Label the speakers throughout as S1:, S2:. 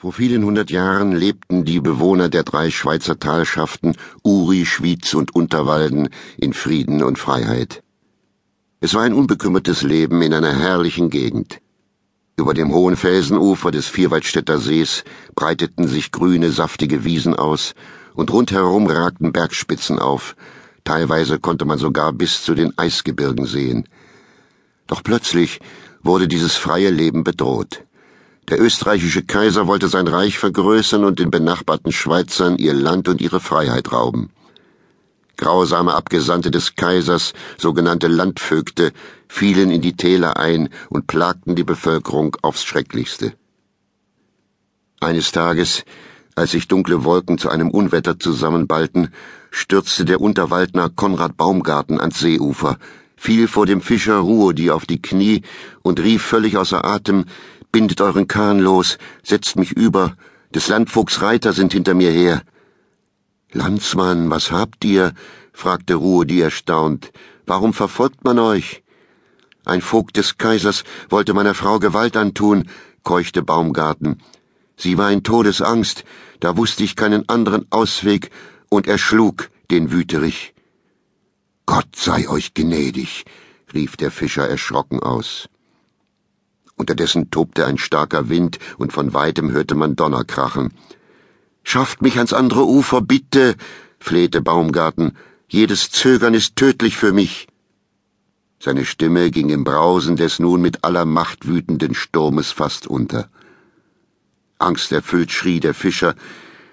S1: Vor vielen hundert Jahren lebten die Bewohner der drei Schweizer Talschaften Uri, Schwyz und Unterwalden in Frieden und Freiheit. Es war ein unbekümmertes Leben in einer herrlichen Gegend. Über dem hohen Felsenufer des Vierwaldstätter Sees breiteten sich grüne, saftige Wiesen aus, und rundherum ragten Bergspitzen auf, teilweise konnte man sogar bis zu den Eisgebirgen sehen. Doch plötzlich wurde dieses freie Leben bedroht. Der österreichische Kaiser wollte sein Reich vergrößern und den benachbarten Schweizern ihr Land und ihre Freiheit rauben. Grausame Abgesandte des Kaisers, sogenannte Landvögte, fielen in die Täler ein und plagten die Bevölkerung aufs Schrecklichste. Eines Tages, als sich dunkle Wolken zu einem Unwetter zusammenballten, stürzte der Unterwaldner Konrad Baumgarten ans Seeufer, fiel vor dem Fischer Ruodi auf die Knie und rief völlig außer Atem, Bindet euren Kahn los, setzt mich über, des Landvogts Reiter sind hinter mir her. Landsmann, was habt ihr? fragte Ruedi erstaunt. Warum verfolgt man euch? Ein Vogt des Kaisers wollte meiner Frau Gewalt antun, keuchte Baumgarten. Sie war in Todesangst, da wusste ich keinen anderen Ausweg, und erschlug den Wüterich. Gott sei euch gnädig, rief der Fischer erschrocken aus. Unterdessen tobte ein starker Wind, und von weitem hörte man Donner krachen. Schafft mich ans andere Ufer, bitte, flehte Baumgarten. Jedes Zögern ist tödlich für mich. Seine Stimme ging im Brausen des nun mit aller Macht wütenden Sturmes fast unter. Angsterfüllt schrie der Fischer,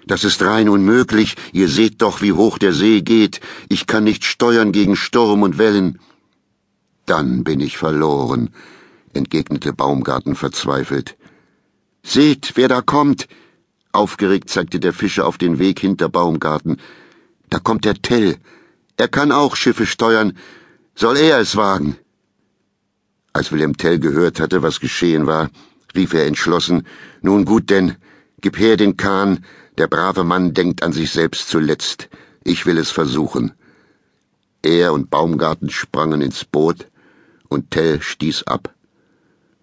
S1: das ist rein unmöglich, ihr seht doch, wie hoch der See geht, ich kann nicht steuern gegen Sturm und Wellen. Dann bin ich verloren, entgegnete Baumgarten verzweifelt. Seht, wer da kommt! Aufgeregt zeigte der Fischer auf den Weg hinter Baumgarten. Da kommt der Tell. Er kann auch Schiffe steuern. Soll er es wagen? Als Wilhelm Tell gehört hatte, was geschehen war, rief er entschlossen, Nun gut denn, gib her den Kahn, der brave Mann denkt an sich selbst zuletzt. Ich will es versuchen. Er und Baumgarten sprangen ins Boot, und Tell stieß ab.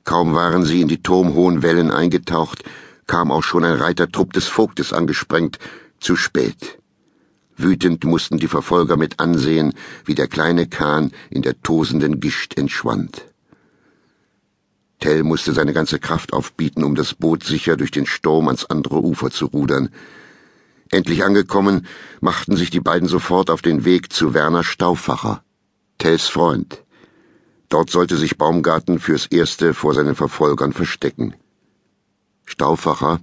S1: Kaum waren sie in die turmhohen Wellen eingetaucht, kam auch schon ein Reitertrupp des Vogtes angesprengt, zu spät. Wütend mussten die Verfolger mit ansehen, wie der kleine Kahn in der tosenden Gischt entschwand. Tell musste seine ganze Kraft aufbieten, um das Boot sicher durch den Sturm ans andere Ufer zu rudern. Endlich angekommen, machten sich die beiden sofort auf den Weg zu Werner Stauffacher, Tells Freund. Dort sollte sich Baumgarten fürs Erste vor seinen Verfolgern verstecken. Stauffacher,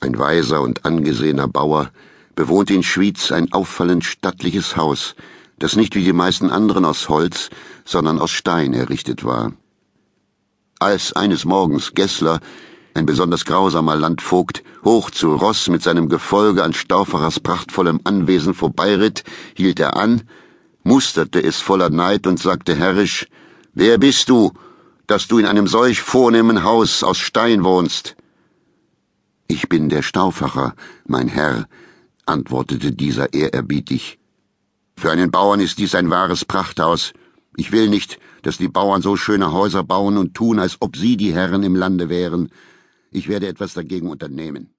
S1: ein weiser und angesehener Bauer, bewohnte in Schwyz ein auffallend stattliches Haus, das nicht wie die meisten anderen aus Holz, sondern aus Stein errichtet war. Als eines Morgens Gessler, ein besonders grausamer Landvogt, hoch zu Ross mit seinem Gefolge an Stauffachers prachtvollem Anwesen vorbeiritt, hielt er an, musterte es voller Neid und sagte herrisch, Wer bist du, dass du in einem solch vornehmen Haus aus Stein wohnst? Ich bin der Stauffacher, mein Herr, antwortete dieser ehrerbietig. Für einen Bauern ist dies ein wahres Prachthaus. Ich will nicht, dass die Bauern so schöne Häuser bauen und tun, als ob sie die Herren im Lande wären. Ich werde etwas dagegen unternehmen.